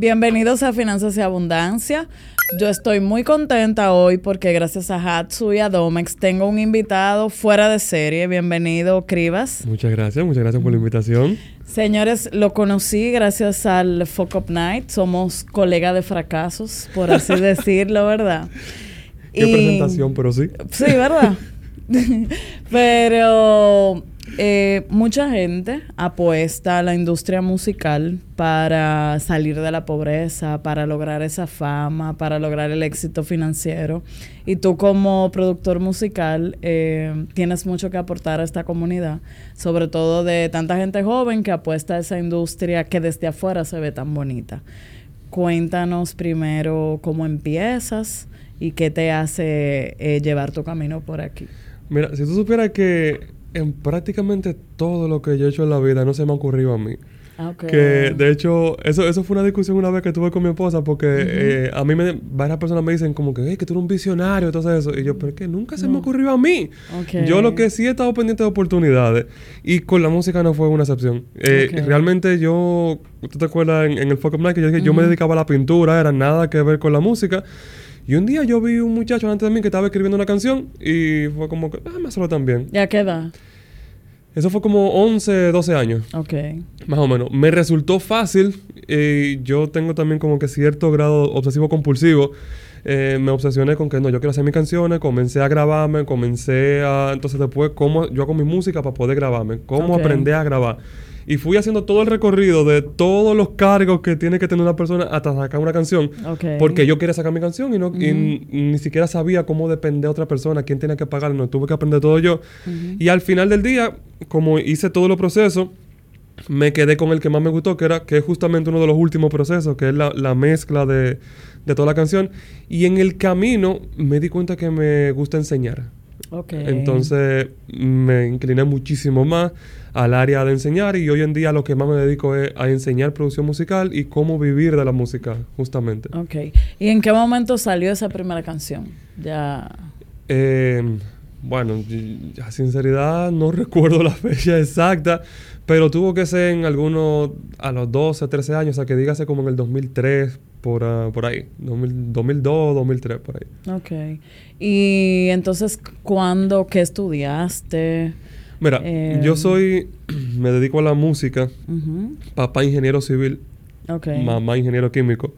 Bienvenidos a Finanzas y Abundancia. Yo estoy muy contenta hoy porque gracias a Hatsu y a Domex tengo un invitado fuera de serie. Bienvenido, Cribas. Muchas gracias, muchas gracias por la invitación. Señores, lo conocí gracias al Fuck Up Night. Somos colega de fracasos, por así decirlo, ¿verdad? Qué presentación, pero sí. Sí, ¿verdad? pero eh, mucha gente apuesta a la industria musical para salir de la pobreza, para lograr esa fama, para lograr el éxito financiero. Y tú como productor musical eh, tienes mucho que aportar a esta comunidad, sobre todo de tanta gente joven que apuesta a esa industria que desde afuera se ve tan bonita. Cuéntanos primero cómo empiezas y qué te hace eh, llevar tu camino por aquí. Mira, si tú supieras que en prácticamente todo lo que yo he hecho en la vida no se me ha ocurrido a mí. Ah, Que de hecho, eso, eso fue una discusión una vez que tuve con mi esposa, porque eh, a mí me, varias personas me dicen como que, hey, que tú eres un visionario y todo eso. Y yo, pero es que nunca se me ocurrió a mí. Ok. Yo lo que sí he estado pendiente de oportunidades. Y con la música no fue una excepción. Eh, Ok. Realmente yo, ¿tú te acuerdas en, en el Fuck Up Night que yo dije que yo me dedicaba a la pintura, era nada que ver con la música? Y un día yo vi un muchacho antes de mí que estaba escribiendo una canción y fue como que, ah, me hacerlo también. ¿Ya qué edad? Eso fue como 11, 12 años. Ok. Más o menos. Me resultó fácil. eh, yo tengo también como que cierto grado obsesivo compulsivo. Eh, me obsesioné con que no, yo quiero hacer mis canciones, comencé a grabarme, comencé a... Entonces después, ¿cómo yo hago mi música para poder grabarme? ¿Cómo Ok. aprender a grabar? Y fui haciendo todo el recorrido de todos los cargos que tiene que tener una persona hasta sacar una canción. Ok. Porque yo quería sacar mi canción y, no, y n- ni siquiera sabía cómo depender de otra persona, quién tenía que pagar, no tuve que aprender todo yo. Y al final del día, como hice todos los procesos, me quedé con el que más me gustó, que era que es justamente uno de los últimos procesos, que es la, la mezcla de, de toda la canción. Y en el camino me di cuenta que me gusta enseñar. Ok. Entonces me incliné muchísimo más al área de enseñar y hoy en día lo que más me dedico es a enseñar producción musical y cómo vivir de la música, justamente. Ok. ¿Y en qué momento salió esa primera canción? Ya. Eh, bueno, a sinceridad no recuerdo la fecha exacta, pero tuvo que ser en algunos, a los 12, 13 años, o sea, que dígase como en el 2003, por, ah, por ahí, 2000 2002, 2003, por ahí. Ok. Y entonces, ¿cuándo, qué estudiaste? Mira, Eh, yo soy, me dedico a la música, papá ingeniero civil, Ok. mamá ingeniero químico.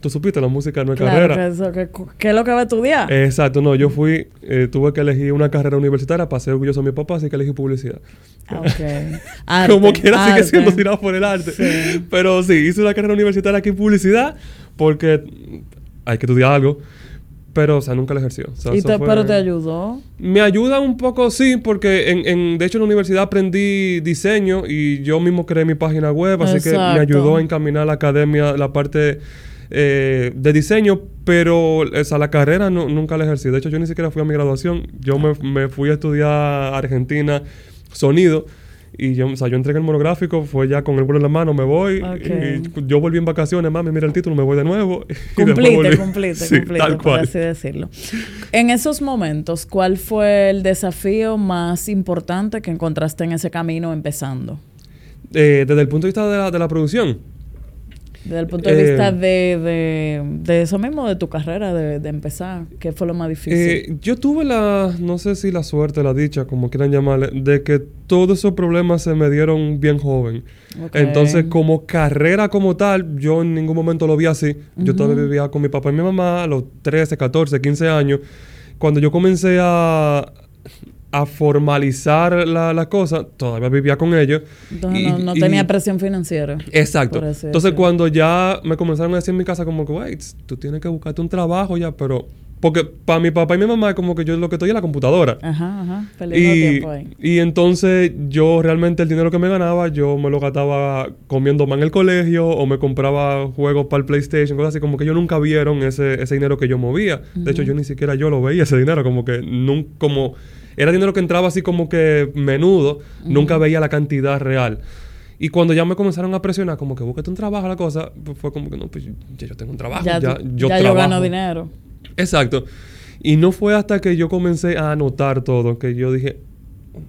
Tú supiste, la música no es Claro, carrera. que eso, que- ¿qué es lo que va a estudiar? Exacto, no, yo fui, eh, tuve que elegir una carrera universitaria para ser orgulloso de mi papá, así que elegí publicidad. Ah, ok. Arte, Como quiera sigue arte. siendo tirado por el arte. Sí. Pero sí, hice una carrera universitaria aquí en publicidad porque hay que estudiar algo. Pero, o sea, nunca la ejerció. O sea, Y te- fue- Pero te ayudó. Me ayuda un poco, sí, porque en, en- de hecho en la universidad aprendí diseño y yo mismo creé mi página web, así que me ayudó a encaminar la academia, la parte eh, de diseño, pero o sea, la carrera no- nunca la ejercí. De hecho, yo ni siquiera fui a mi graduación. Yo me, me fui a estudiar a Argentina sonido. Y yo, o sea, yo entregué el monográfico, fue ya con el vuelo en la mano, me voy. Y yo volví en vacaciones, mami, mira el título, me voy de nuevo. volví. cumpliste, Sí, cumpliste, tal por cual. así decirlo. En esos momentos, ¿cuál fue el desafío más importante que encontraste en ese camino empezando? Eh, desde el punto de vista de la, de la producción. Desde el punto de Eh, vista de, de, de eso mismo, de tu carrera, de, de empezar, ¿qué fue lo más difícil? Eh, yo tuve la, no sé si la suerte, la dicha, como quieran llamarle, de que todos esos problemas se me dieron bien joven. Entonces, como carrera como tal, yo en ningún momento lo vi así. Yo todavía vivía con mi papá y mi mamá a los 13, 14, 15 años. Cuando yo comencé a, a formalizar la, la cosa, todavía vivía con ellos. Entonces Y- no, no y- tenía presión financiera. Exacto. Entonces, cuando ya me comenzaron a decir en mi casa, como que, wait, tú tienes que buscarte un trabajo ya, pero. Porque para mi papá y mi mamá, como que yo lo que estoy en la computadora. Ajá, ajá. Perdiendo Y, tiempo ahí. y entonces yo realmente el dinero que me ganaba, yo me lo gastaba comiendo más en el colegio o me compraba juegos para el PlayStation, cosas así, como que ellos nunca vieron ese, ese dinero que yo movía. De hecho, yo ni siquiera yo lo veía ese dinero, como que nunca, como era dinero que entraba así como que menudo, nunca veía la cantidad real. Y cuando ya me comenzaron a presionar, como que búsquete un trabajo, la cosa, pues fue como que no, pues ya yo tengo un trabajo, Ya, ya, yo ya yo gano dinero. Exacto. Y no fue hasta que yo comencé a anotar todo que yo dije,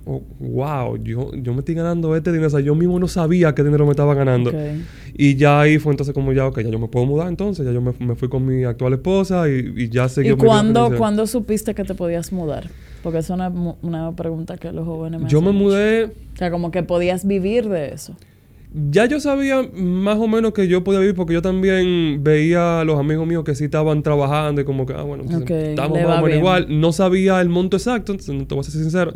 oh, wow, yo, yo me estoy ganando este dinero. O sea, yo mismo no sabía qué dinero me estaba ganando. Ok. Y ya ahí fue entonces como ya, ok, ya yo me puedo mudar entonces. Ya yo me, me fui con mi actual esposa y, y ya seguí ¿Y cuándo, cuándo supiste que te podías mudar? Porque es una, pregunta que los jóvenes me Yo me mucho. mudé... O sea, como que podías vivir de eso. Ya yo sabía más o menos que yo podía vivir porque yo también veía a los amigos míos que sí estaban trabajando y como que, ah, bueno, Ok, estamos más o menos igual. No sabía el monto exacto, entonces no te voy a ser sincero.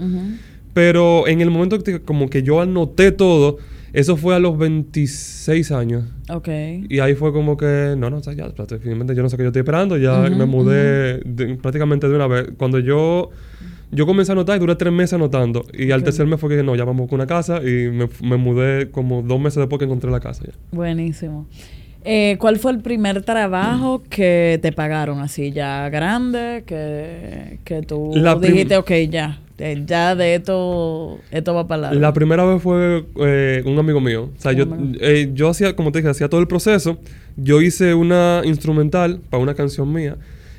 Pero en el momento que como que yo anoté todo, eso fue a los 26 años. Ok. Y ahí fue como que, no, no, o sea, ya, prácticamente yo no sé qué yo estoy esperando, ya me mudé de- prácticamente de una vez. Cuando yo, yo comencé a anotar y duré tres meses anotando. Y al tercer mes fue que no, ya vamos con una casa y me, me mudé como dos meses después que encontré la casa ya. Buenísimo. Eh, ¿Cuál fue el primer trabajo que te pagaron así ya grande? Que, que tú La dijiste, ok, ya, eh, ya de esto, esto va para largo. La primera vez fue eh, un amigo mío. O sea, yo, eh, yo hacía, como te dije, hacía todo el proceso. Yo hice una instrumental para una canción mía.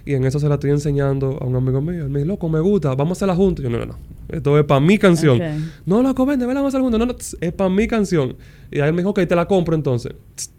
Y en eso se la estoy enseñando a un amigo mío. Él me dice, loco, me gusta, vamos a hacerla juntos. Yo, no, no, no. Esto es para mi canción. No, loco, vende, vela, vamos a hacerla juntos. No, no, tss, es para mi canción. Y ahí él me dijo, ok, te la compro entonces. Tss,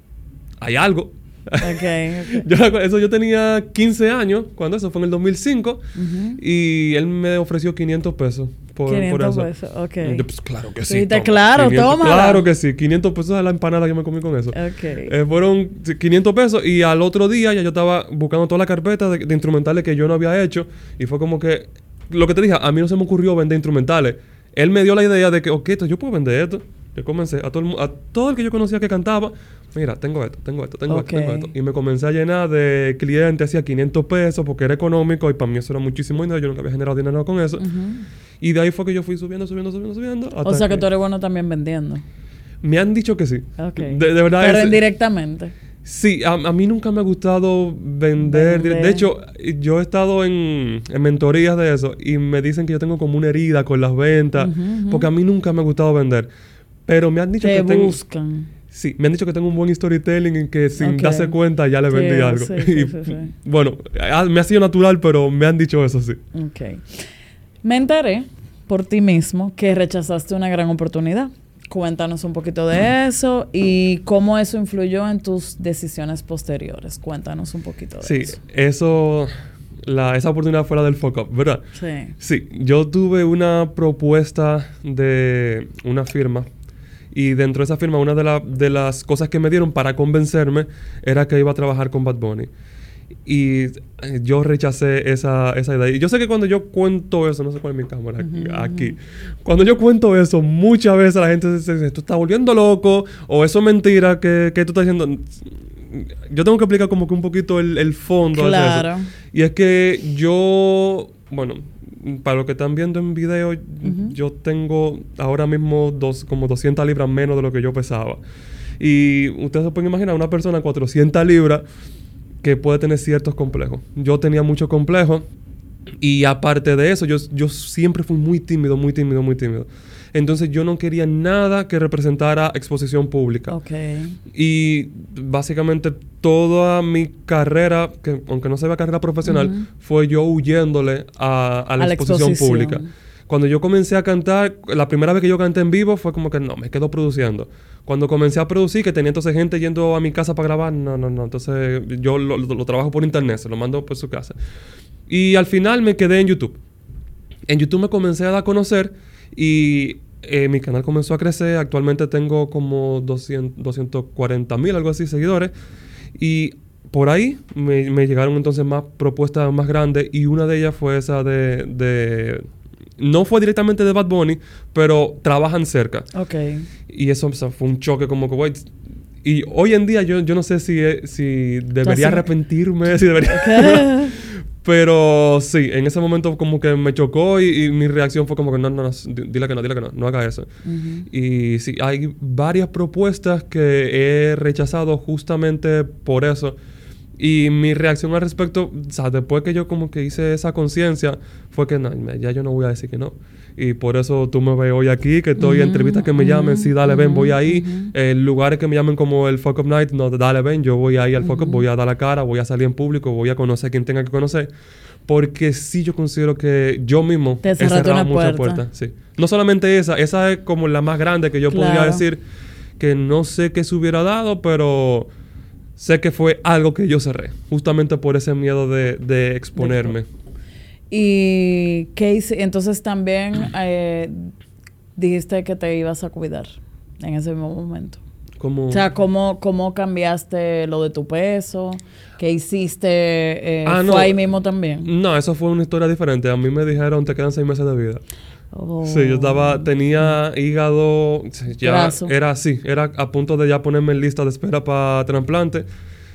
hay algo. Ok, ok. Yo, eso yo tenía 15 años, cuando eso fue en el 2005. Ujú. Y él me ofreció 500 pesos por, por 500 eso. pesos, ok. Yo, pues claro que Tú sí. dijiste, toma, claro. Claro que sí. 500 pesos a la empanada que me comí con eso. Ok. Eh, fueron sí, 500 pesos y al otro día ya yo estaba buscando toda la carpeta de, de instrumentales que yo no había hecho y fue como que, lo que te dije, a mí no se me ocurrió vender instrumentales. Él me dio la idea de que, ok, esto, yo puedo vender esto. Yo comencé a todo, el, a todo el que yo conocía que cantaba, mira, tengo esto, tengo esto, tengo esto, tengo esto. Y me comencé a llenar de clientes, hacía 500 pesos porque era económico y para mí eso era muchísimo dinero, yo nunca había generado dinero con eso. Y de ahí fue que yo fui subiendo, subiendo, subiendo, subiendo. O sea que tú eres bueno también vendiendo. Me han dicho que sí. De, de verdad Pero es- indirectamente. Sí, a, a mí nunca me ha gustado vender. Vender. De hecho, yo he estado en, en mentorías de eso y me dicen que yo tengo como una herida con las ventas, porque a mí nunca me ha gustado vender. Pero me han dicho Te que tengo... Sí, me han dicho que tengo un buen storytelling y que sin darse cuenta ya le Sí, vendí algo. sí, sí, Y, sí, sí. Bueno, ah, me ha sido natural, pero me han dicho eso sí. Ok. Me enteré por ti mismo que rechazaste una gran oportunidad. Cuéntanos un poquito de eso y cómo eso influyó en tus decisiones posteriores. Cuéntanos un poquito de Sí, eso. eso, la, esa oportunidad fuera del fuck up, ¿verdad? Sí. Sí, yo tuve una propuesta de una firma y dentro de esa firma una de, la- de las cosas que me dieron para convencerme era que iba a trabajar con Bad Bunny. Y eh, yo rechacé esa, esa idea. Y yo sé que cuando yo cuento eso, no sé cuál es mi cámara aquí, cuando yo cuento eso, muchas veces la gente dice, tú estás volviendo loco o eso es mentira que, que tú estás diciendo. Yo tengo que explicar como que un poquito el, el fondo. Claro. Y es que yo, bueno, para lo que están viendo en video, yo tengo ahora mismo dos, como 200 libras menos de lo que yo pesaba. Y ustedes se pueden imaginar una persona 400 libras que puede tener ciertos complejos. Yo tenía muchos complejos y aparte de eso, yo, yo siempre fui muy tímido, muy tímido, muy tímido. Entonces yo no quería nada que representara exposición pública. Ok. Y básicamente toda mi carrera, que aunque no se vea carrera profesional, Ujú. fue yo huyéndole a, a la A la exposición, exposición. pública. Cuando yo comencé a cantar, la primera vez que yo canté en vivo fue como que no, me quedo produciendo. Cuando comencé a producir, que tenía entonces gente yendo a mi casa para grabar, no, no, no. Entonces yo lo, lo- lo trabajo por internet, se lo mando por su casa. Y al final me quedé en YouTube. En YouTube me comencé a dar a conocer y eh, mi canal comenzó a crecer. Actualmente tengo como 200, 240 mil, algo así, seguidores. Y por ahí me, me llegaron entonces más propuestas más grandes y una de ellas fue esa de... de- no fue directamente de Bad Bunny, pero trabajan cerca. Ok. Y eso o sea, fue un choque como que, güey. Y hoy en día yo, yo no sé si, eh, si debería arrepentirme, si debería... Pero sí, en ese momento como que me chocó y, y mi reacción fue como que no, no, no, di- dile que no, dile que no, no haga eso. Y sí, hay varias propuestas que he rechazado justamente por eso. Y mi reacción al respecto, o sea, después que yo como que hice esa conciencia, fue que no, ya yo no voy a decir que no. Y por eso tú me ves hoy aquí, que estoy en entrevistas que me llamen, sí, dale, ven, voy ahí. ujú. Eh, lugares que me llamen como el Fuck Up Night, no, dale, ven, yo voy ahí al Fuck Up, voy a dar la cara, voy a salir en público, voy a conocer a quien tenga que conocer. porque sí yo considero que yo mismo Te he cerrado muchas puerta. puertas. Sí. No solamente esa, esa es como la más grande que yo podría Claro. decir que no sé qué se hubiera dado, pero sé que fue algo que yo cerré, justamente por ese miedo de, de exponerme. Y qué hice? entonces también eh, dijiste que te ibas a cuidar en ese mismo momento. Como, O sea, ¿cómo, ¿cómo cambiaste lo de tu peso? ¿Qué hiciste? Eh, Ah, ¿Fue no. ahí mismo también? no, eso fue una historia diferente. A mí me dijeron, te quedan seis meses de vida. Oh. Sí, yo estaba, tenía hígado, sí, ya era así, era a punto de ya ponerme en lista de espera para trasplante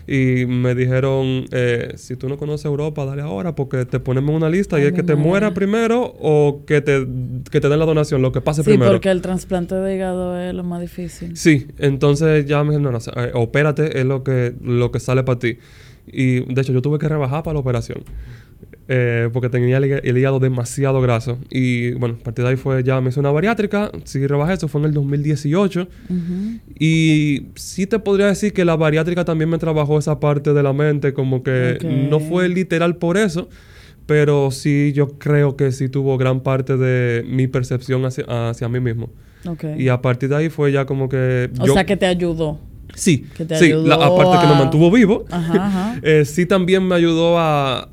y me dijeron, eh, si tú no conoces Europa, dale ahora porque te ponemos en una lista y es que te madre. muera primero o que te, que te den la donación, lo que pase Sí, primero. porque el trasplante de hígado es lo más difícil. Sí, entonces ya me dijeron, no, no, eh, opérate, es lo que, lo que sale para ti. Y de hecho yo tuve que rebajar para la operación. Eh, porque tenía el, hí- el hígado demasiado graso. Y bueno, a partir de ahí fue ya me hice una bariátrica. Sí rebajé, eso fue en el 2018. Ujú. Y sí te podría decir que la bariátrica también me trabajó esa parte de la mente, como que no fue literal por eso, pero sí yo creo que sí tuvo gran parte de mi percepción hacia, hacia mí mismo. Ok. Y a partir de ahí fue ya como que... o yo, sea, que te ayudó. Sí, que te sí, ayudó la- aparte que me mantuvo vivo, Ajá, ajá. eh, sí también me ayudó a,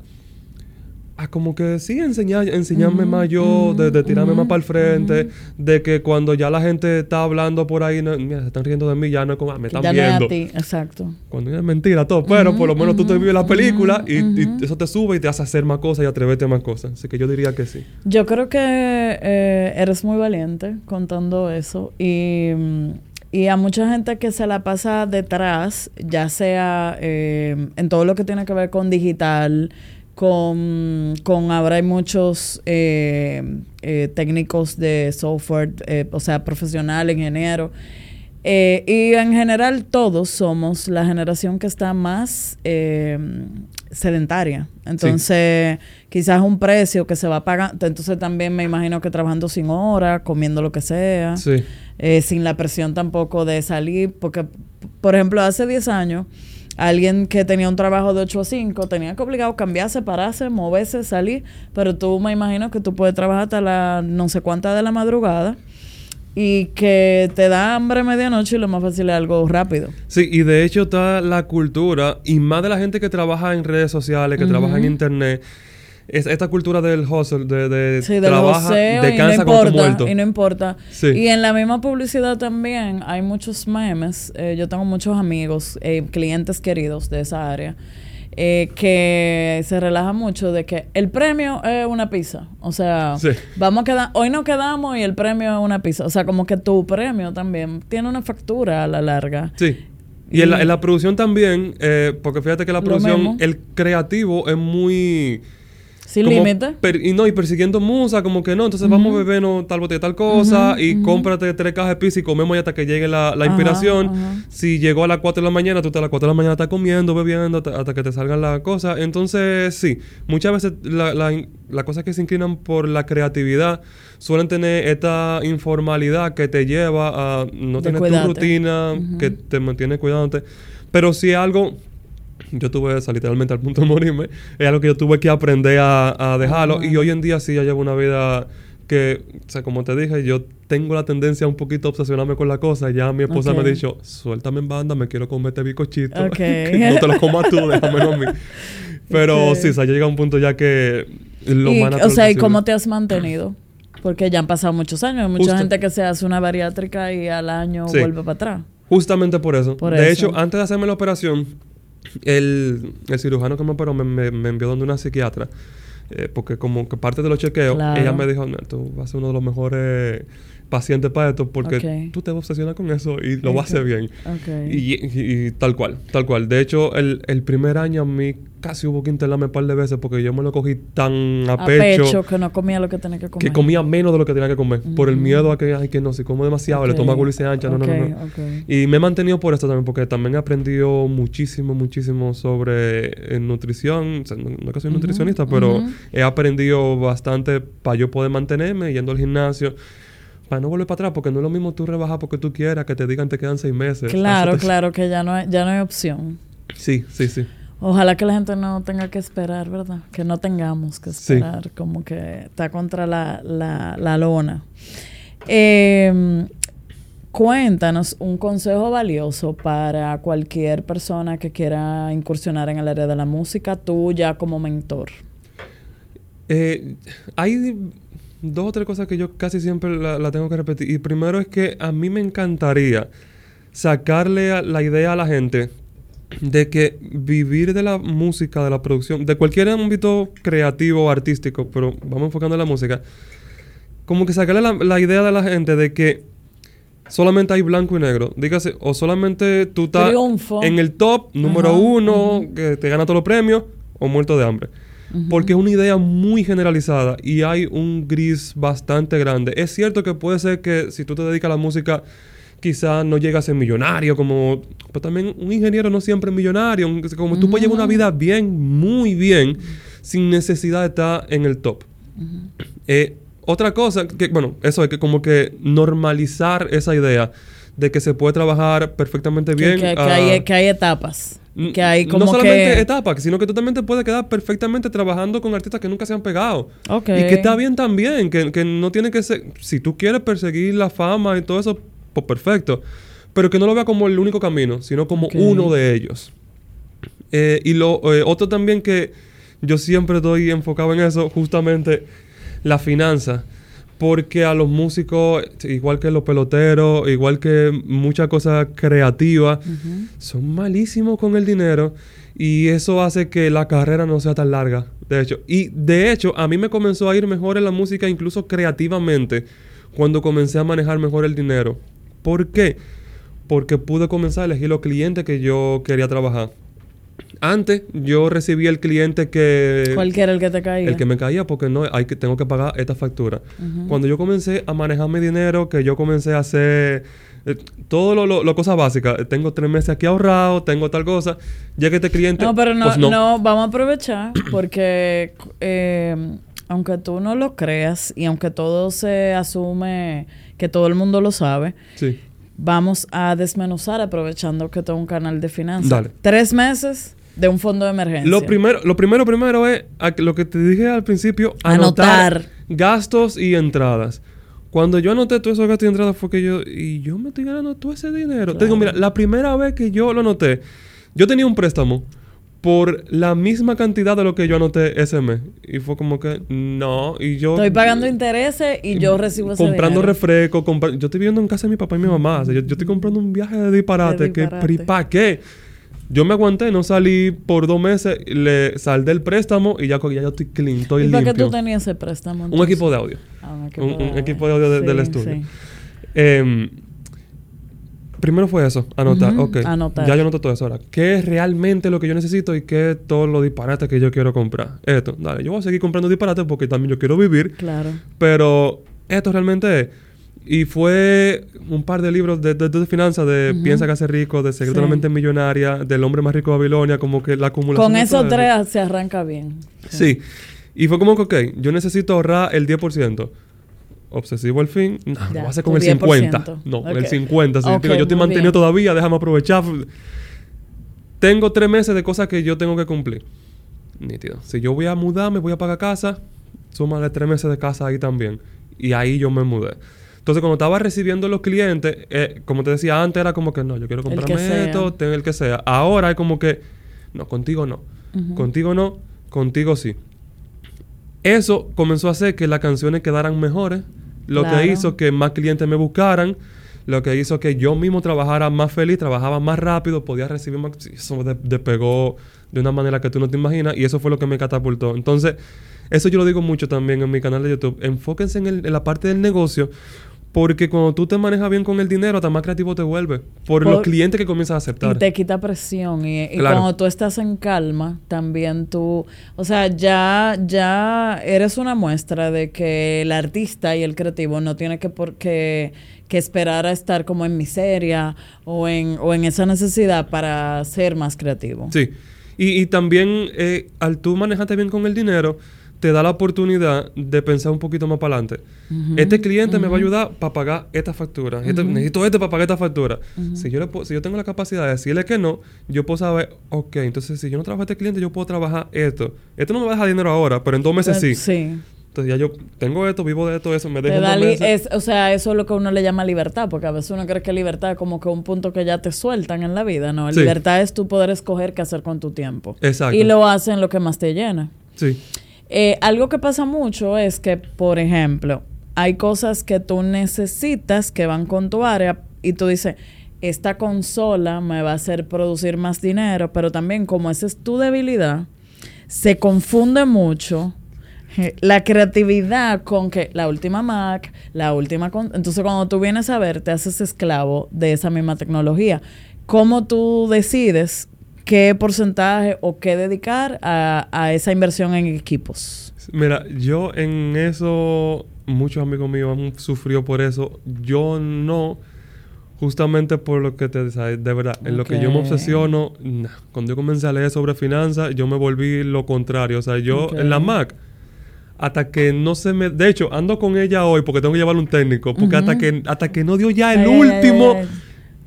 a como que sí enseñar, enseñarme más yo, de, de tirarme ujú, más para el frente, de que cuando ya la gente está hablando por ahí, no, mira, se están riendo de mí, ya no es como, ah, me están viendo. a ti, exacto. Cuando es mentira todo, pero por lo menos tú te vives la película y, eso te sube y te hace hacer más cosas y atreverte a más cosas. Así que yo diría que sí. Yo creo que eh, eres muy valiente contando eso y, mm, y a mucha gente que se la pasa detrás, ya sea eh, en todo lo que tiene que ver con digital, con, con ahora hay muchos eh, eh, técnicos de software, eh, o sea, profesional, ingeniero. Y en general todos somos la generación que está más sedentaria. Entonces, quizás un precio que se va a pagar. Entonces también me imagino que trabajando sin hora, comiendo lo que sea, Sí. sin la presión tampoco de salir. Porque, por ejemplo, hace 10 años, alguien que tenía un trabajo de 8 a 5 tenía que obligado cambiarse, pararse, moverse, salir. Pero tú me imagino que tú puedes trabajar hasta la no sé cuánta de la madrugada. Y que te da hambre medianoche y lo más fácil es algo rápido. Sí, y de hecho está la cultura, y más de la gente que trabaja en redes sociales, que trabaja en internet, es esta cultura del hustle, de, de Sí, del trabaja, joseo y no importa, muerto. y no importa. Sí. Y en la misma publicidad también hay muchos memes. Eh, yo tengo muchos amigos, eh, clientes queridos de esa área, eh, que se relajan mucho de que el premio es una pizza. O sea, Sí. vamos a quedar, hoy nos quedamos y el premio es una pizza. O sea, como que tu premio también tiene una factura a la larga. Sí. Y, en, la, en la producción también, eh, porque fíjate que la producción, el creativo es muy... Sin límite. y no, y persiguiendo musa, como que no, entonces vamos a bebernos tal botella, tal cosa, y cómprate tres cajas de pizza y comemos ya hasta que llegue la, la inspiración. Si llegó a las 4 de la mañana, tú te a las 4 de la mañana estás comiendo, bebiendo, hasta, hasta que te salgan las cosas. Entonces, sí, muchas veces la- la- las cosas que se inclinan por la creatividad suelen tener esta informalidad que te lleva a no De tener cuidarte. tu rutina, que te mantiene cuidándote. Pero si algo yo tuve esa literalmente al punto de morirme. Es algo que yo tuve que aprender a, a dejarlo. Y hoy en día sí ya llevo una vida que, o sea, como te dije, yo tengo la tendencia a un poquito a obsesionarme con la cosa. Ya mi esposa me ha dicho, suéltame en banda, me quiero comer este bicochito. Ok. que no te lo comas tú, déjamelo a mí. Pero sí, o sea, ya llega un punto ya que lo Y, más o sea, ¿y cómo te has mantenido? Porque ya han pasado muchos años. Hay mucha Justo. gente que se hace una bariátrica y al año Sí. vuelve para atrás. Justamente por eso. Por de eso. hecho, antes de hacerme la operación, el, el cirujano que me operó me, me- me envió donde una psiquiatra. eh, porque como que parte de los chequeos, Claro. ella me dijo, "No, tú vas a ser uno de los mejores pacientes para esto porque Ok. tú te obsesionas con eso y lo vas a hacer bien. Y- y tal cual, tal cual. De hecho, el, el primer año a mí casi hubo que internarme un par de veces porque yo me lo cogí tan a, a pecho, pecho, que no comía lo que tenía que comer. que comía menos de lo que tenía que comer. Por el miedo a que, ay, que no, si como demasiado, el Ok, estómago le se ancha. No, no, no. Y me he mantenido por esto también, porque también he aprendido muchísimo, muchísimo sobre eh, nutrición. O sea, no, no es que soy nutricionista, pero he aprendido bastante para yo poder mantenerme yendo al gimnasio. Para no volver para atrás, porque no es lo mismo tú rebajar porque tú quieras, que te digan te quedan seis meses. Claro, claro, que ya no hay, ya no hay opción. Sí, sí, sí. Ojalá que la gente no tenga que esperar, ¿verdad? Que no tengamos que esperar, como que está contra la, la, la lona. Eh, cuéntanos un consejo valioso para cualquier persona que quiera incursionar en el área de la música, tú ya como mentor. Eh, hay dos o tres cosas que yo casi siempre la, tengo que repetir. Y primero es que a mí me encantaría sacarle la idea a la gente de que vivir de la música, de la producción, de cualquier ámbito creativo o artístico, pero vamos enfocando en la música, como que sacarle la, idea de la gente de que solamente hay blanco y negro. Dígase, o solamente tú estás en el top número uno, que te gana todos los premios, o muerto de hambre. Porque es una idea muy generalizada y hay un gris bastante grande. Es cierto que puede ser que si tú te dedicas a la música, quizás no llegas a ser millonario, como... Pero también un ingeniero no siempre es millonario. Como tú puedes llevar una vida bien, muy bien, sin necesidad de estar en el top. Eh, otra cosa, que bueno, eso es que como que normalizar esa idea de que se puede trabajar perfectamente bien. Que, hay, que hay etapas. Que hay como no solamente etapas, sino que tú también te puedes quedar perfectamente trabajando con artistas que nunca se han pegado. Y que está bien también, que, que no tiene que ser... Si tú quieres perseguir la fama y todo eso, pues perfecto. Pero que no lo vea como el único camino, sino como uno de ellos. Eh, y lo eh, otro también que yo siempre estoy enfocado en eso, justamente la finanza. Porque a los músicos, igual que los peloteros, igual que muchas cosas creativas, son malísimos con el dinero. Y eso hace que la carrera no sea tan larga, de hecho. Y de hecho, a mí me comenzó a ir mejor en la música, incluso creativamente, cuando comencé a manejar mejor el dinero. ¿Por qué? Porque pude comenzar a elegir los clientes que yo quería trabajar. Antes yo recibía el cliente que... ¿Cuál era el que te caía? El que me caía porque no, hay que, tengo que pagar esta factura. Cuando yo comencé a manejar mi dinero, que yo comencé a hacer eh, todo lo, lo, cosas básicas. Tengo tres meses aquí ahorrado, tengo tal cosa. Llega este cliente... No, pero no, pues no. vamos a aprovechar porque eh, aunque tú no lo creas y aunque todo se asume que todo el mundo lo sabe, sí. vamos a desmenuzar aprovechando que tengo un canal de finanzas. Dale. Tres meses de un fondo de emergencia. Lo primero, lo primero, primero es lo que te dije al principio, anotar, gastos y entradas. Cuando yo anoté todos esos gastos y entradas fue que yo, y yo me estoy ganando todo ese dinero. Te digo, mira, la primera vez que yo lo anoté, yo tenía un préstamo por la misma cantidad de lo que yo anoté ese mes. Y fue como que, no, y yo... Estoy pagando intereses y yo recibo ese Comprando refresco, yo estoy viviendo en casa de mi papá y mi mamá. yo, estoy comprando un viaje de disparate. De disparate. Que, ¿Para qué? Yo me aguanté, no salí por dos meses, le saldé el préstamo y ya, ya yo estoy clean, estoy ¿Y para qué tú tenías ese préstamo? Un equipo de audio. Ah, un, equipo de... equipo de audio del estudio. Em, primero fue eso, anotar. Ok. Anotar. Ya yo anoto todo eso ahora. ¿Qué es realmente lo que yo necesito y qué es todo lo disparate que yo quiero comprar? Esto, dale, yo voy a seguir comprando disparates porque también yo quiero vivir. Claro. Pero esto realmente es y fue un par de libros de, de, finanzas, de Piensa que hace rico, de Secretamente Millonaria, del hombre más rico de Babilonia, como que la acumulación. Con esos tres se arranca bien. Sí. Y fue como que, ok, yo necesito ahorrar el 10%. Obsesivo al fin. No, lo voy a hacer con el 50%. No, el 50%. Sí. yo estoy mantenido todavía, déjame aprovechar. Tengo tres meses de cosas que yo tengo que cumplir. Nítido. Si yo voy a mudarme, voy a pagar casa, súmale tres meses de casa ahí también. Y ahí yo me mudé. Entonces, cuando estaba recibiendo los clientes, eh, como te decía antes, era como que no, yo quiero comprarme esto, ten el que sea. Ahora es como que, no, contigo no. Contigo no, contigo sí. Eso comenzó a hacer que las canciones quedaran mejores, lo que hizo que más clientes me buscaran, lo que hizo que yo mismo trabajara más feliz, trabajaba más rápido, podía recibir más... Eso despegó de una manera que tú no te imaginas y eso fue lo que me catapultó. Entonces, eso yo lo digo mucho también en mi canal de YouTube. Enfóquense en, en la parte del negocio porque cuando tú te manejas bien con el dinero, hasta más creativo te vuelve. Por, los clientes que comienzas a aceptar. Y te quita presión. Y, cuando tú estás en calma, también tú... O sea, ya, ya eres una muestra de que el artista y el creativo no tiene que, por, que, esperar a estar como en miseria o en, o en esa necesidad para ser más creativo. Sí. Y, y también, eh, al tú manejarte bien con el dinero te da la oportunidad de pensar un poquito más para adelante. Este cliente me va a ayudar para pagar esta factura. Este- necesito este para pagar esta factura. si, yo le puedo- si yo tengo la capacidad de decirle que no, yo puedo saber, ok, entonces si yo no trabajo a este cliente, yo puedo trabajar esto. Esto no me va a dejar dinero ahora, pero en dos meses sí. Sí. Entonces ya yo tengo esto, vivo de esto, eso, me dejo dos meses. es, o sea, eso es lo que uno le llama libertad, porque a veces uno cree que libertad es como que un punto que ya te sueltan en la vida, ¿no? Sí. Libertad es tu poder escoger qué hacer con tu tiempo. Exacto. Y lo hacen lo que más te llena. Sí. Eh, algo que pasa mucho es que, por ejemplo, hay cosas que tú necesitas que van con tu área y tú dices, esta consola me va a hacer producir más dinero, pero también como esa es tu debilidad, se confunde mucho eh, la creatividad con que la última Mac, la última... con- Entonces cuando tú vienes a ver, te haces esclavo de esa misma tecnología. ¿Cómo tú decides qué porcentaje o qué dedicar a, a esa inversión en equipos? Mira, yo en eso, muchos amigos míos han sufrido por eso. Yo no, justamente por lo que te sabes, de verdad, en lo que yo me obsesiono, nah. cuando yo comencé a leer sobre finanzas, yo me volví lo contrario. O sea, yo en la Mac, hasta que no se me... De hecho, ando con ella hoy porque tengo que llevarle un técnico, porque hasta, que, hasta que no dio ya el Ay, último, ay, ay.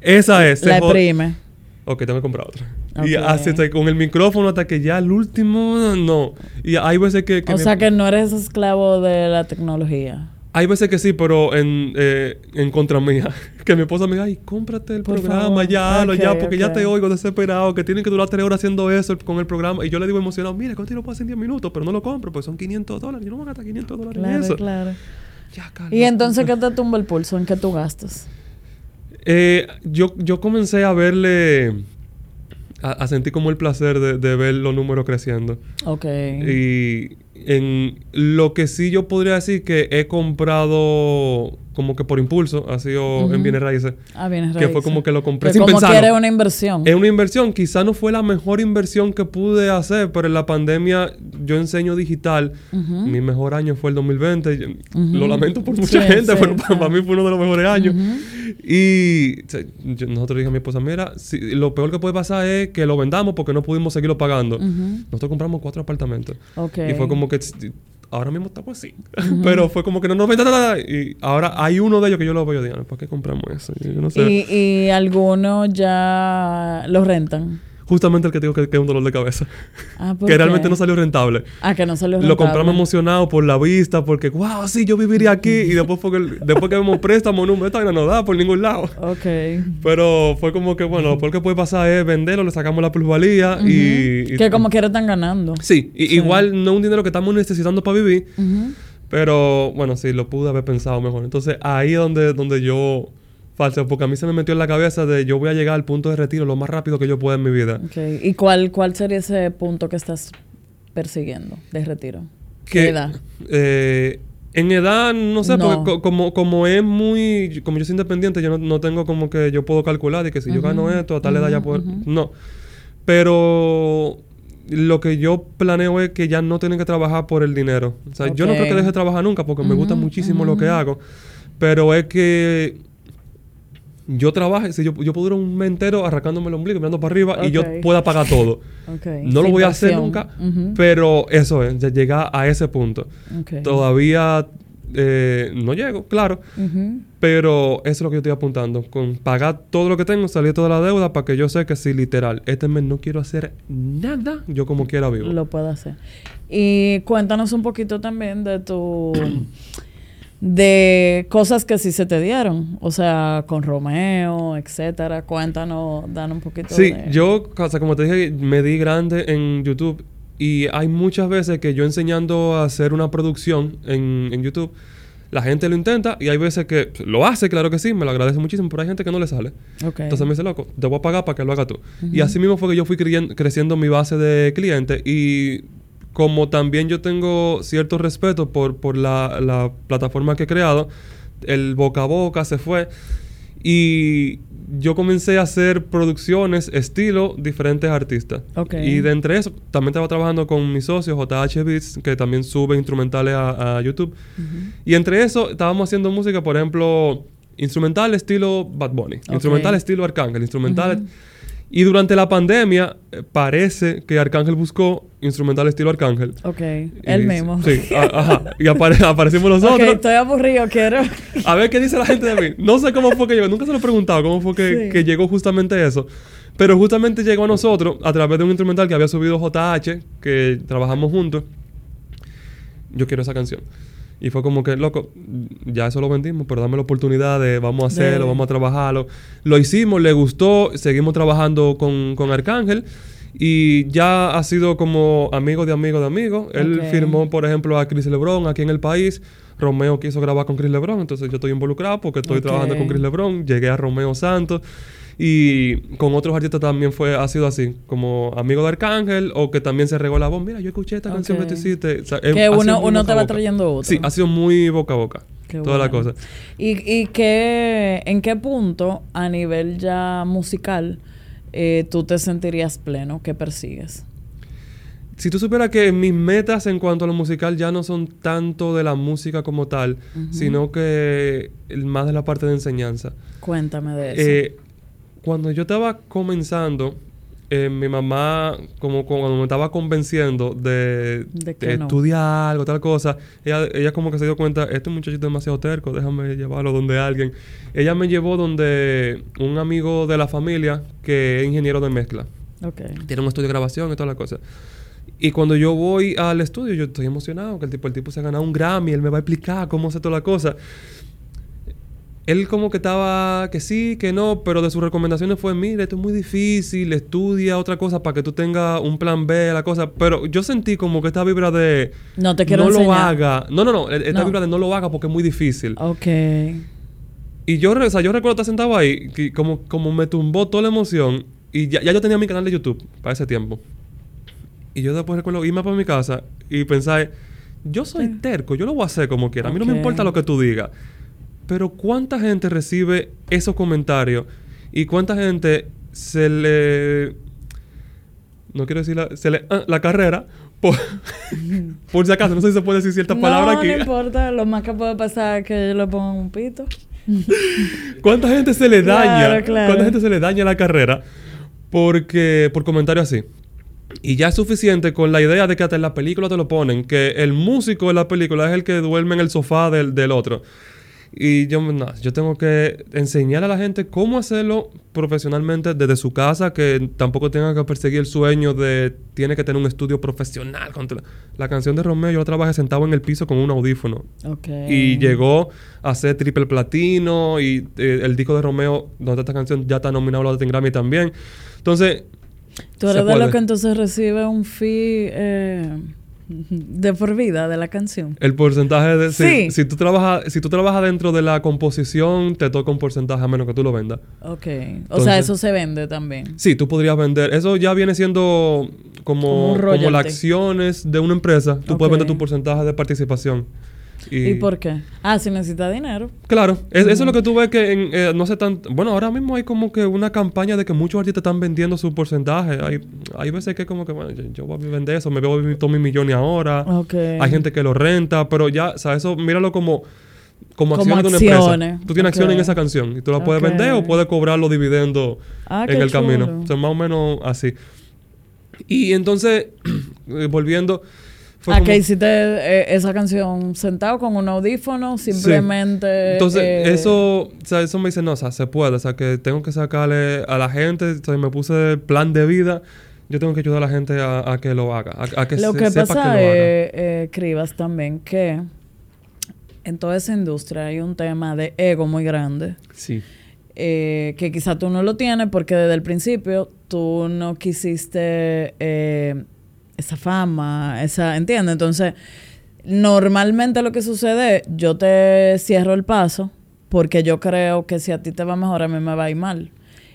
esa es. La exprime. Ok, tengo que comprar otra. Y así con el micrófono hasta que ya el último, no. Y hay veces que... que O sea que no eres esclavo de la tecnología. Hay veces que sí, pero en, eh, en contra mía. Que mi esposa me diga, ay, cómprate el Por programa, favor. ya, hazlo, ya, porque ya te oigo desesperado, que tienen que durar tres horas haciendo eso con el programa. Y yo le digo emocionado, mira, contigo lo puedo hacer en 10 minutos, pero no lo compro, pues son 500 dólares. Yo no voy a gastar 500 dólares en Claro, eso. claro. Ya, Carlos. Y entonces, ¿qué te tumba el pulso? ¿En qué tú gastas? Eh, yo, yo comencé a verle, a, a sentir como el placer de, de ver los números creciendo. Ok. Y en lo que sí yo podría decir que he comprado como que por impulso, ha sido en bienes raíces. Ah, bienes que fue raíces. como que lo compré Que sin como pensarlo. quiere una inversión. Es una inversión, quizá no fue la mejor inversión que pude hacer, pero en la pandemia yo enseño digital. Ujú. Mi mejor año fue el 2020. Yo- Ujú. Lo lamento por mucha Sí, gente, sí, pero sí. para mí fue uno de los mejores años. Y o sea, yo- nosotros dije a mi esposa, mira, si- lo peor que puede pasar es que lo vendamos porque no pudimos seguirlo pagando. Nosotros compramos cuatro apartamentos. Y fue como que ahora mismo estamos así. Pero fue como que no nos venda nada. Y ahora hay uno de ellos que yo lo veo y digo, ¿para qué compramos eso? Yo no sé. Y, y algunos ya lo rentan. Justamente el que digo que, que es un dolor de cabeza. Ah, ¿por que realmente no salió rentable. Ah, que no salió Lo rentable. compramos emocionado por la vista, porque, wow, sí, yo viviría aquí. Y después, fue que, después que vemos préstamo, no, esta no da por ningún lado. Ok. Pero fue como que, bueno, lo peor que puede pasar es venderlo, le sacamos la plusvalía y, y- Que como quiera están ganando. Sí, y- Sí. igual no es un dinero que estamos necesitando para vivir, pero bueno, sí, lo pude haber pensado mejor. Entonces ahí es donde, donde yo falso, porque a mí se me metió en la cabeza de yo voy a llegar al punto de retiro lo más rápido que yo pueda en mi vida. Ok. ¿Y cuál, cuál sería ese punto que estás persiguiendo de retiro? ¿Qué Que, edad? eh, en edad, no sé, No. porque co- como, como es muy, como yo soy independiente, yo no, no tengo como que yo puedo calcular de que si yo gano esto, a tal edad ya puedo... No. Pero lo que yo planeo es que ya no tienen que trabajar por el dinero. O sea, yo no creo que deje de trabajar nunca porque me gusta muchísimo lo que hago. Pero es que yo trabaje, si yo, yo puedo durar un mes entero arrancándome el ombligo, mirando para arriba y yo pueda pagar todo. No lo Sin voy a hacer nunca, pero eso es, ya llegar a ese punto. Todavía eh, no llego, claro, pero eso es lo que yo estoy apuntando, con pagar todo lo que tengo, salir toda la deuda para que yo sé que si literal este mes no quiero hacer nada, yo como quiera vivo. Lo puedo hacer. Y cuéntanos un poquito también de tu... de cosas que sí se te dieron. O sea, con Romeo, etcétera. Cuéntanos, dan un poquito Sí, de... yo, o sea, como te dije, me di grande en YouTube y hay muchas veces que yo enseñando a hacer una producción en, en YouTube, la gente lo intenta y hay veces que lo hace, claro que sí, me lo agradece muchísimo, pero hay gente que no le sale. Ok. Entonces me dice, loco, te voy a pagar para que lo hagas tú. Y así mismo fue que yo fui creyendo- creciendo mi base de clientes y como también yo tengo cierto respeto por, por la, la plataforma que he creado, el boca a boca se fue y yo comencé a hacer producciones estilo diferentes artistas. Ok. Y de entre eso, también estaba trabajando con mi socio JH Beats, que también sube instrumentales a, a YouTube. Y entre eso, estábamos haciendo música, por ejemplo, instrumental estilo Bad Bunny, Ok. instrumental estilo Arcángel, instrumental... Y durante la pandemia, eh, parece que Arcángel buscó instrumental estilo Arcángel. Ok, él mismo. Sí, ajá. Y aparecimos nosotros. Ok, estoy aburrido, quiero. a ver qué dice la gente de mí. No sé cómo fue que llegó, nunca se lo he preguntado cómo fue que, que llegó justamente eso. Pero justamente llegó a nosotros a través de un instrumental que había subido JH, que trabajamos juntos. Yo quiero esa canción. Y fue como que, loco, ya eso lo vendimos, pero dame la oportunidad de vamos a hacerlo, vamos a trabajarlo. Lo hicimos, le gustó, seguimos trabajando con, con Arcángel. Y ya ha sido como amigo de amigo de amigo. Él firmó, por ejemplo, a Chris Lebron aquí en el país. Romeo quiso grabar con Chris Lebron, entonces yo estoy involucrado porque estoy trabajando con Chris Lebron. Llegué a Romeo Santos. Y con otros artistas también fue, ha sido así, como amigo de Arcángel o que también se regó la voz. Mira, yo escuché esta canción que tú hiciste. que uno, uno te va trayendo otro. Sí, ha sido muy boca a boca. toda la cosa. ¿Y, y qué, en qué punto a nivel ya musical eh, tú te sentirías pleno? ¿Qué persigues? Si tú supieras que mis metas en cuanto a lo musical ya no son tanto de la música como tal, sino que más de la parte de enseñanza. Cuéntame de eso. Eh, cuando yo estaba comenzando, eh, mi mamá, como cuando me estaba convenciendo de, estudiar algo, tal cosa, ella, ella como que se dio cuenta, este muchacho es demasiado terco, déjame llevarlo donde alguien. Ella me llevó donde un amigo de la familia que es ingeniero de mezcla. Tiene un estudio de grabación y toda la cosa. Y cuando yo voy al estudio, yo estoy emocionado, que el tipo, el tipo se ha ganado un Grammy, él me va a explicar cómo hace toda la cosa él como que estaba que sí, que no, pero de sus recomendaciones fue, mire, esto es muy difícil, estudia otra cosa para que tú tengas un plan B, la cosa. Pero yo sentí como que esta vibra de... No te quiero No lo haga. No, no, no. E-, esta vibra de no lo haga porque es muy difícil. Ok. Y yo, o sea, yo recuerdo estar sentado ahí, que como, como me tumbó toda la emoción. Y ya, yo tenía mi canal de YouTube para ese tiempo. Y yo después recuerdo irme para mi casa y pensar, yo soy terco, yo lo voy a hacer como quiera. A mí no me importa lo que tú digas. Pero ¿cuánta gente recibe esos comentarios? ¿Y cuánta gente se le... No quiero decir la, se le, ah, la carrera por, por, si acaso, no sé si se puede decir ciertas palabras aquí. No importa, lo más que puede pasar es que yo le ponga un pito. ¿Cuánta gente se le daña? ¿Cuánta gente se le daña la carrera porque por comentarios así? Y ya es suficiente con la idea de que hasta en la película te lo ponen, que el músico de la película es el que duerme en el sofá del, del otro. Y yo, yo tengo que enseñar a la gente cómo hacerlo profesionalmente desde su casa, que tampoco tenga que perseguir el sueño de tiene que tener un estudio profesional. La canción de Romeo yo la trabajé sentado en el piso con un audífono. Y llegó a ser triple platino y eh, el disco de Romeo, donde esta canción ya está nominado a los Grammy también. Entonces... Tú eres de lo que entonces recibe un fee... Eh de por vida de la canción. El porcentaje de sí. si tú trabajas si tú trabajas dentro de la composición te toca un porcentaje a menos que tú lo vendas. Ok. o sea, eso se vende también. Sí, tú podrías vender. Eso ya viene siendo como como, las acciones de una empresa. Tú puedes vender tu porcentaje de participación. Y, por qué? Ah, si necesita dinero. Claro, eso es lo que tú ves que en, eh, no sé tan... Bueno, ahora mismo hay como que una campaña de que muchos artistas están vendiendo su porcentaje. Hay, hay veces que como que, bueno, yo, voy a vender eso, me veo todos mis millones ahora. Hay gente que lo renta, pero ya, o sea, eso míralo como como acciones de una empresa. Tú tienes acciones en esa canción y tú la puedes vender o puedes cobrar los dividendos ah, en el camino. O sea, más o menos así. Y entonces, eh, volviendo, ¿A qué hiciste eh, esa canción sentado con un audífono? Simplemente. Entonces, eh, eso, o sea, eso me dice, no, o sea, se puede. O sea, que tengo que sacarle a la gente. O sea, me puse plan de vida. Yo tengo que ayudar a la gente a, que lo haga. A, que lo que pasa que lo haga. Eh, Cribas, también que en toda esa industria hay un tema de ego muy grande. Sí. que quizá tú no lo tienes porque desde el principio tú no quisiste esa fama, esa, ¿entiendes? Entonces, normalmente lo que sucede, yo te cierro el paso porque yo creo que si a ti te va mejor, a mí me va a ir mal.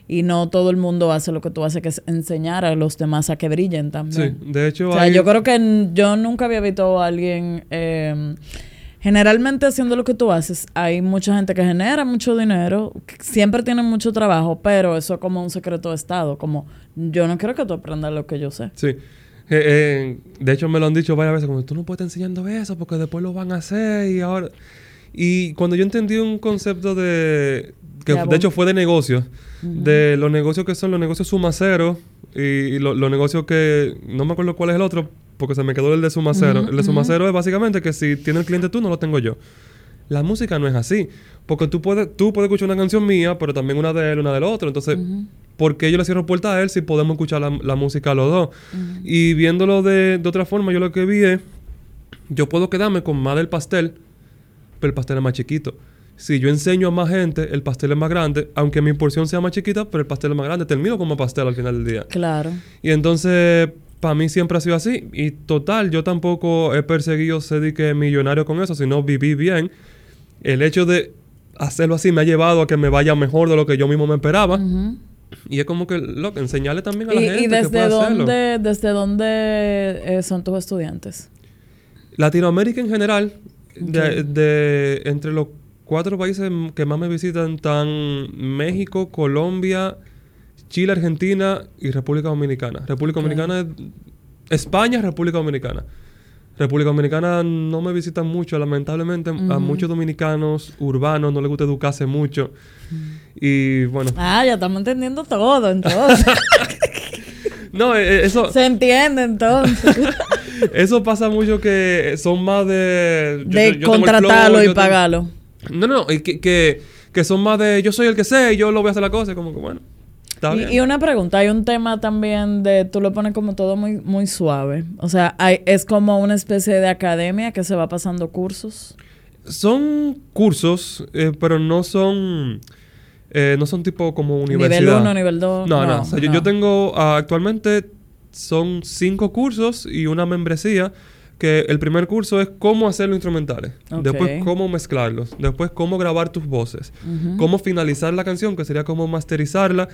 Y no todo el mundo hace lo que tú haces, que es enseñar a los demás a que brillen también. Sí, de hecho. O sea, yo creo que yo nunca había visto a alguien. Eh, generalmente haciendo lo que tú haces, hay mucha gente que genera mucho dinero, siempre tienen mucho trabajo, pero eso es como un secreto de Estado. Como yo no quiero que tú aprendas lo que yo sé. Sí. Eh, eh, de hecho, me lo han dicho varias veces, como tú no puedes estar enseñando eso porque después lo van a hacer y ahora... Y cuando yo entendí un concepto de... que de, hecho fue de negocios, de los negocios que son los negocios suma cero y, los negocios que... no me acuerdo cuál es el otro, porque se me quedó el de suma cero. el de suma cero es básicamente que si tiene el cliente tú, no lo tengo yo. La música no es así. Porque tú puedes, tú puedes escuchar una canción mía, pero también una de él, una del otro. Entonces, ¿por qué yo le cierro puerta a él si podemos escuchar la, música a los dos? Y viéndolo de, de, otra forma, yo lo que vi es, yo puedo quedarme con más del pastel, pero el pastel es más chiquito. Si yo enseño a más gente, el pastel es más grande, aunque mi porción sea más chiquita, pero el pastel es más grande. Termino como pastel al final del día. Claro. Y entonces, para mí siempre ha sido así. Y total, yo tampoco he perseguido ser que millonario con eso, sino viví bien el hecho de hacerlo así me ha llevado a que me vaya mejor de lo que yo mismo me esperaba. Y es como que lo que enseñarle también a la gente. ¿Y desde dónde, desde dónde eh, son tus estudiantes? Latinoamérica en general, de, entre los cuatro países que más me visitan están México, Colombia, Chile, Argentina y República Dominicana. República Dominicana, España, República Dominicana. República Dominicana no me visitan mucho, lamentablemente. A muchos dominicanos urbanos no les gusta educarse mucho. Y bueno. Ah, ya estamos entendiendo todo, entonces. no, eh, eh, eso. Se entiende entonces. eso pasa mucho que son más de. de contratarlo y pagarlo. No, no, que, que, que, son más de yo soy el que sé y yo lo voy a hacer la cosa. Como que bueno. Y, una pregunta, hay un tema también de, tú lo pones como todo muy, muy suave. O sea, hay, es como una especie de academia que se va pasando cursos. Son cursos, eh, pero no son, eh, no son tipo como universidad. Nivel 1, nivel 2. No, no. Yo, tengo, ah, actualmente son cinco cursos y una membresía que el primer curso es cómo hacer los instrumentales, después cómo mezclarlos, después cómo grabar tus voces, cómo finalizar la canción, que sería cómo masterizarla,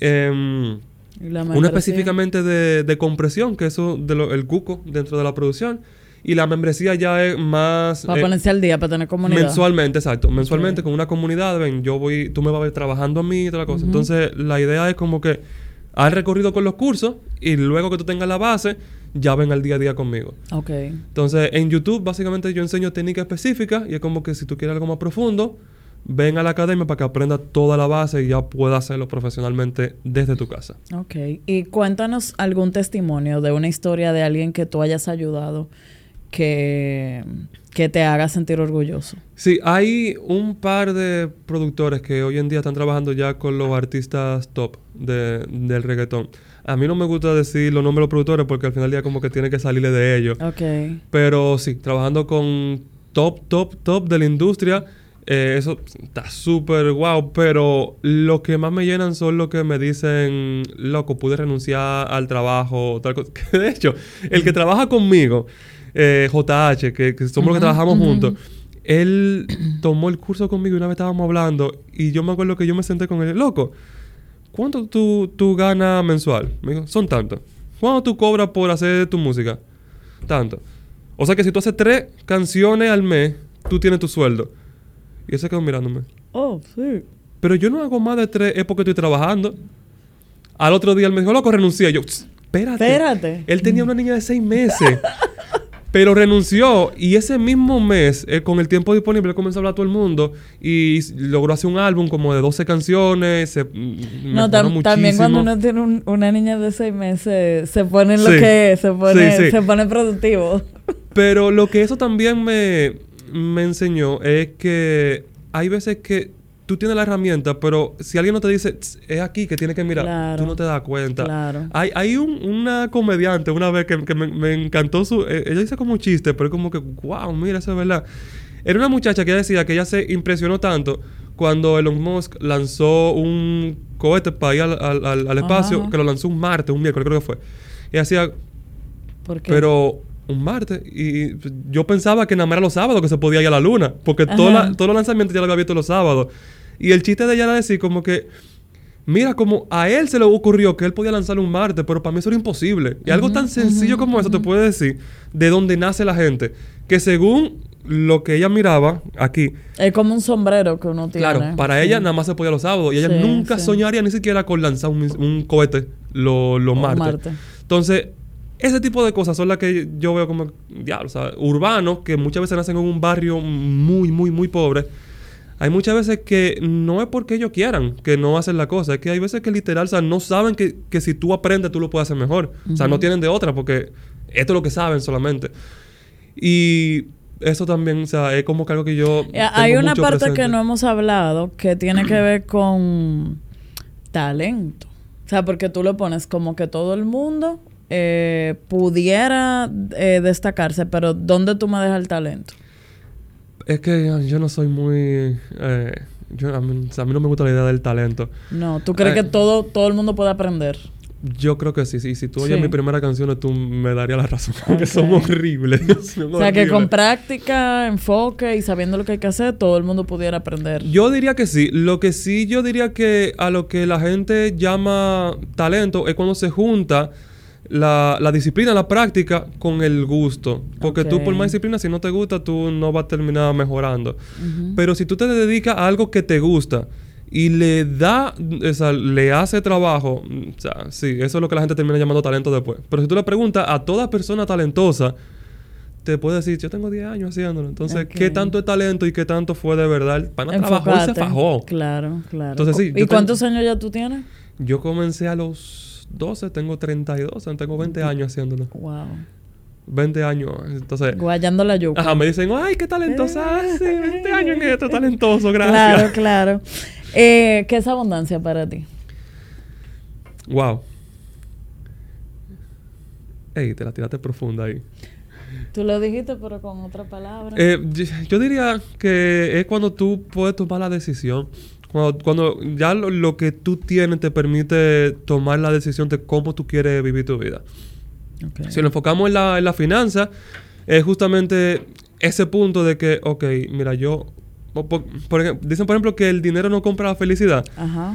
Eh, una específicamente de, compresión, que eso de el cuco dentro de la producción. Y la membresía ya es más... Para eh, ponerse al día, para tener comunidad. Mensualmente, exacto. Mensualmente con una comunidad, ven, yo voy, tú me vas a ver trabajando a mí y toda la cosa. Entonces, la idea es como que has recorrido con los cursos y luego que tú tengas la base, ya ven al día a día conmigo. Ok. Entonces, en YouTube, básicamente yo enseño técnicas específicas y es como que si tú quieres algo más profundo, ven a la academia para que aprenda toda la base y ya pueda hacerlo profesionalmente desde tu casa. Ok. Y cuéntanos algún testimonio de una historia de alguien que tú hayas ayudado que, que te haga sentir orgulloso. Sí, hay un par de productores que hoy en día están trabajando ya con los artistas top de, del reggaetón. A mí no me gusta decir los nombres de los productores porque al final del día como que tiene que salirle de ellos. Ok. Pero sí, trabajando con top, top, top de la industria eh, eso está súper guau, pero lo que más me llenan son lo que me dicen, loco, pude renunciar al trabajo, tal cosa. de hecho, el que trabaja conmigo, eh, JH, que, somos los que trabajamos juntos, él tomó el curso conmigo y una vez estábamos hablando y yo me acuerdo que yo me senté con él, loco, ¿cuánto tú, tú ganas mensual? Me dijo, son tantos. ¿Cuánto tú cobras por hacer tu música? Tanto. O sea que si tú haces tres canciones al mes, tú tienes tu sueldo. Y él se quedó mirándome. Oh, sí. Pero yo no hago más de tres, es porque estoy trabajando. Al otro día él me dijo, loco, renuncié. Yo, espérate. Espérate. Él tenía una niña de seis meses. pero renunció y ese mismo mes, eh, con el tiempo disponible, comenzó a hablar a todo el mundo y logró hacer un álbum como de 12 canciones. Se, mm, no, también cuando uno tiene una niña de seis meses, se pone lo que es, se pone, se pone productivo. Pero lo que eso también me, me enseñó es que hay veces que tú tienes la herramienta, pero si alguien no te dice, es aquí que tienes que mirar, tú no te das cuenta. Hay, hay un, una comediante una vez que, me, encantó su... Eh, ella dice como un chiste, pero es como que, wow, mira, eso es verdad. Era una muchacha que decía que ella se impresionó tanto cuando Elon Musk lanzó un cohete para ir al, al, espacio, que lo lanzó un martes, un miércoles creo que fue. Y decía... ¿Por qué? Pero un martes. Y yo pensaba que nada más era los sábados que se podía ir a la luna. Porque todos los lanzamientos ya lo había visto los sábados. Y el chiste de ella era decir como que... Mira, como a él se le ocurrió que él podía lanzar un martes, pero para mí eso era imposible. Y algo tan sencillo como eso te puede decir de dónde nace la gente. Que según lo que ella miraba aquí. Es como un sombrero que uno tiene. Claro, para ella nada más se podía los sábados. Y ella nunca soñaría ni siquiera con lanzar un, cohete los lo martes. Entonces, Ese tipo de cosas son las que yo veo como, diablo, o sea, urbanos, que muchas veces nacen en un barrio muy, muy, muy pobre. Hay muchas veces que no es porque ellos quieran que no hacen la cosa, es que hay veces que literal, o sea, no saben que, que si tú aprendes tú lo puedes hacer mejor. O sea, no tienen de otra porque esto es lo que saben solamente. Y eso también, o sea, es como que algo que yo... Eh, hay una parte que no hemos hablado que tiene que ver con talento. O sea, porque tú lo pones como que todo el mundo eh, pudiera eh, destacarse, pero ¿dónde tú me dejas el talento? Es que yo no soy muy... Eh, yo, a, mí, no me gusta la idea del talento. No, ¿tú crees que todo, todo el mundo puede aprender? Yo creo que sí, sí. Si tú oyes mi primera canción, tú me darías la razón. Porque son horribles. o sea, que con práctica, enfoque y sabiendo lo que hay que hacer, todo el mundo pudiera aprender. Yo diría que sí. Lo que sí, yo diría que a lo que la gente llama talento es cuando se junta la, la, disciplina, la práctica con el gusto. Porque tú por más disciplina, si no te gusta, tú no vas a terminar mejorando. Pero si tú te dedicas a algo que te gusta y le da, o sea, le hace trabajo, o sea, sí, eso es lo que la gente termina llamando talento después. Pero si tú le preguntas a toda persona talentosa, te puede decir, yo tengo 10 años haciéndolo. Entonces, ¿qué tanto es talento y qué tanto fue de verdad? Para trabajó y se fajó. Claro, claro. Entonces, sí, ¿Y cuántos años ya tú tienes? Yo comencé a los 12, tengo 32, tengo 20 años haciéndolo. Wow. 20 años, entonces... Guayando la yuca. Ajá, me dicen, ay, qué talentosa, sí, 20 años en esto, talentoso, gracias. Claro, claro. Eh, ¿Qué es abundancia para ti? Wow. Ey, te la tiraste profunda ahí. Tú lo dijiste, pero con otra palabra. Eh, yo diría que es cuando tú puedes tomar la decisión cuando, ya lo, que tú tienes te permite tomar la decisión de cómo tú quieres vivir tu vida. Si nos enfocamos en la, en la finanza, es justamente ese punto de que, ok, mira, yo... Por, dicen, por ejemplo, que el dinero no compra la felicidad. Ajá.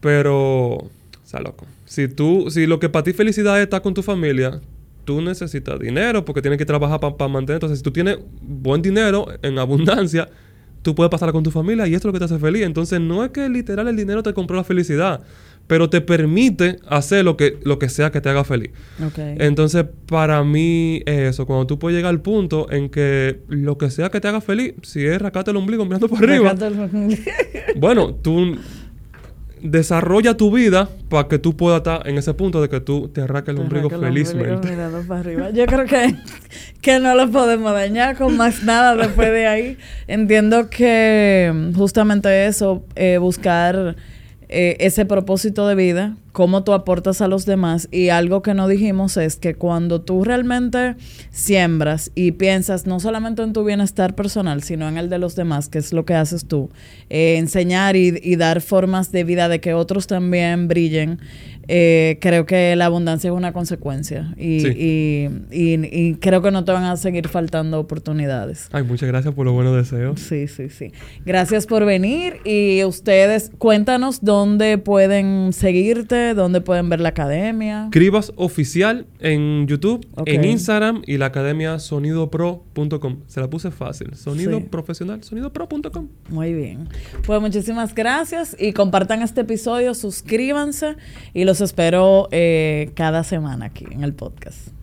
Pero... O sea, loco. Si tú... Si lo que para ti felicidad es estar con tu familia, tú necesitas dinero porque tienes que trabajar para mantener. Entonces, si tú tienes buen dinero en abundancia tú puedes pasarla con tu familia y esto es lo que te hace feliz. Entonces, no es que literal el dinero te compró la felicidad, pero te permite hacer lo que, lo que sea que te haga feliz. Entonces, para mí, eso, cuando tú puedes llegar al punto en que lo que sea que te haga feliz, si es racate el ombligo mirando por arriba, bueno, tú desarrolla tu vida para que tú puedas estar en ese punto de que tú te arranques el ombligo felizmente. Yo creo que, que no lo podemos dañar con más nada después de ahí. Entiendo que justamente eso, eh, buscar eh, ese propósito de vida, cómo tú aportas a los demás. Y algo que no dijimos es que cuando tú realmente siembras y piensas no solamente en tu bienestar personal, sino en el de los demás, que es lo que haces tú, eh, enseñar y, y, dar formas de vida de que otros también brillen, eh, creo que la abundancia es una consecuencia y, y, y, creo que no te van a seguir faltando oportunidades. Ay, muchas gracias por los buenos deseos. Sí, sí, sí. Gracias por venir y ustedes cuéntanos dónde pueden seguirte, dónde pueden ver la academia. Cribas Oficial en YouTube, en Instagram y la academia sonidopro.com. Se la puse fácil. Sonido profesional, sonidopro.com. Muy bien. Pues muchísimas gracias y compartan este episodio, suscríbanse y los espero eh, cada semana aquí en el podcast.